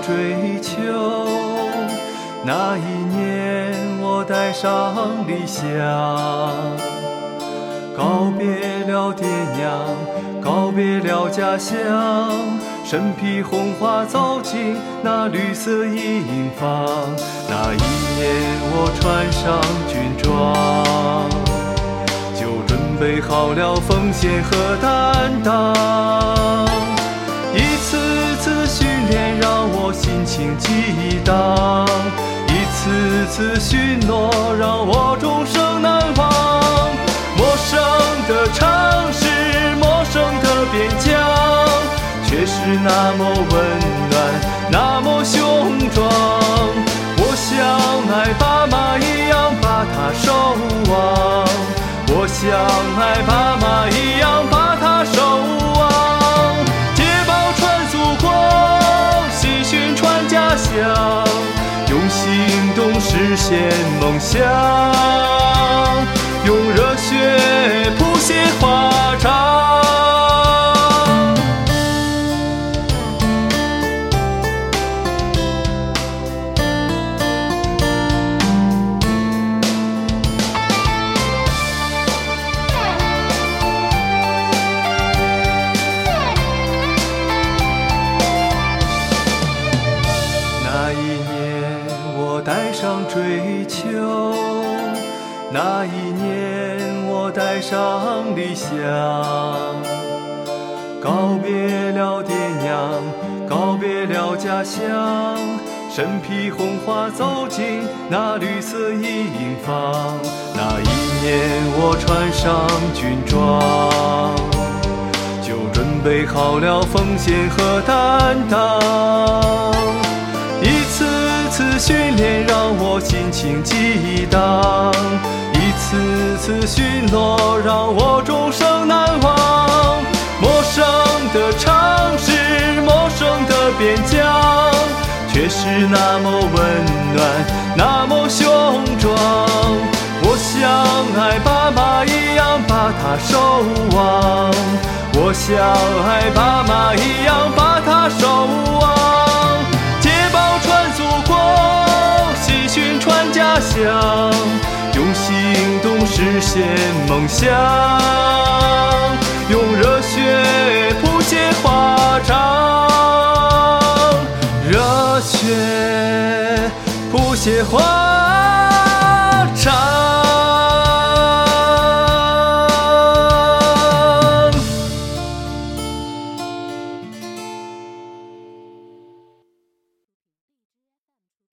追求。那一年，我带上理想，告别了爹娘，告别了家乡，身披红花走进那绿色营房。那一年，我穿上军装，就准备好了奉献和担当。心情激荡，一次次许诺让我终生难忘。陌生的城市，陌生的边疆，却是那么温暖，那么雄壮。我像爱爸妈一样把它守望，我像爱爸用行动实现梦想，我带上追求；那一年，我带上理想。告别了爹娘，告别了家乡，身披红花走进那绿色营房。那一年，我穿上军装。就准备好了奉献和担当。训练让我心情激荡，一次次许诺让我终生难忘。陌生的城市，陌生的边疆，却是那么温暖，那么雄壮。我像爱爸妈一样把它守望，我像爱爸妈一样把它守望。实现梦想，用热血谱写华章，热血谱写华。